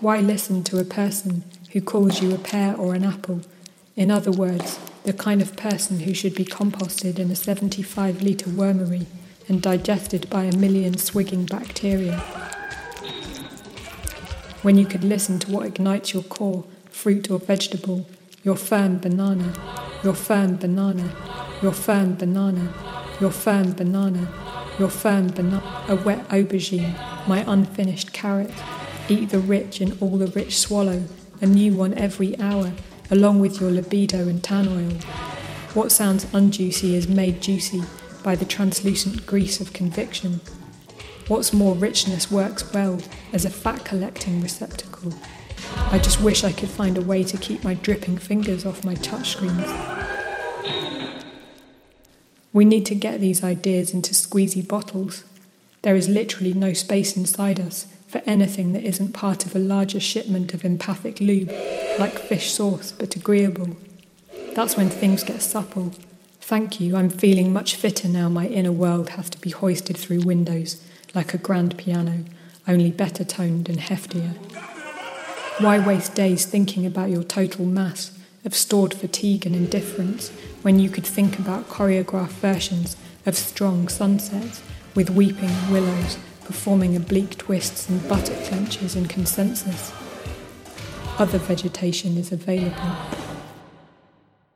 Why listen to a person who calls you a pear or an apple? In other words, the kind of person who should be composted in a 75 litre wormery and digested by a million swigging bacteria. When you could listen to what ignites your core, fruit or vegetable, your firm banana, your firm banana, your firm banana, your firm banana, your firm banana, a wet aubergine, my unfinished carrot. Eat the rich and all the rich swallow, a new one every hour, along with your libido and tan oil. What sounds unjuicy is made juicy by the translucent grease of conviction. What's more, richness works well as a fat collecting receptacle. I just wish I could find a way to keep my dripping fingers off my touchscreens. We need to get these ideas into squeezy bottles. There is literally no space inside us for anything that isn't part of a larger shipment of empathic lube, like fish sauce, but agreeable. That's when things get supple. Thank you, I'm feeling much fitter now my inner world has to be hoisted through windows, like a grand piano, only better toned and heftier. Why waste days thinking about your total mass of stored fatigue and indifference when you could think about choreographed versions of strong sunsets with weeping willows performing oblique twists and buttock clenches in consensus? Other vegetation is available.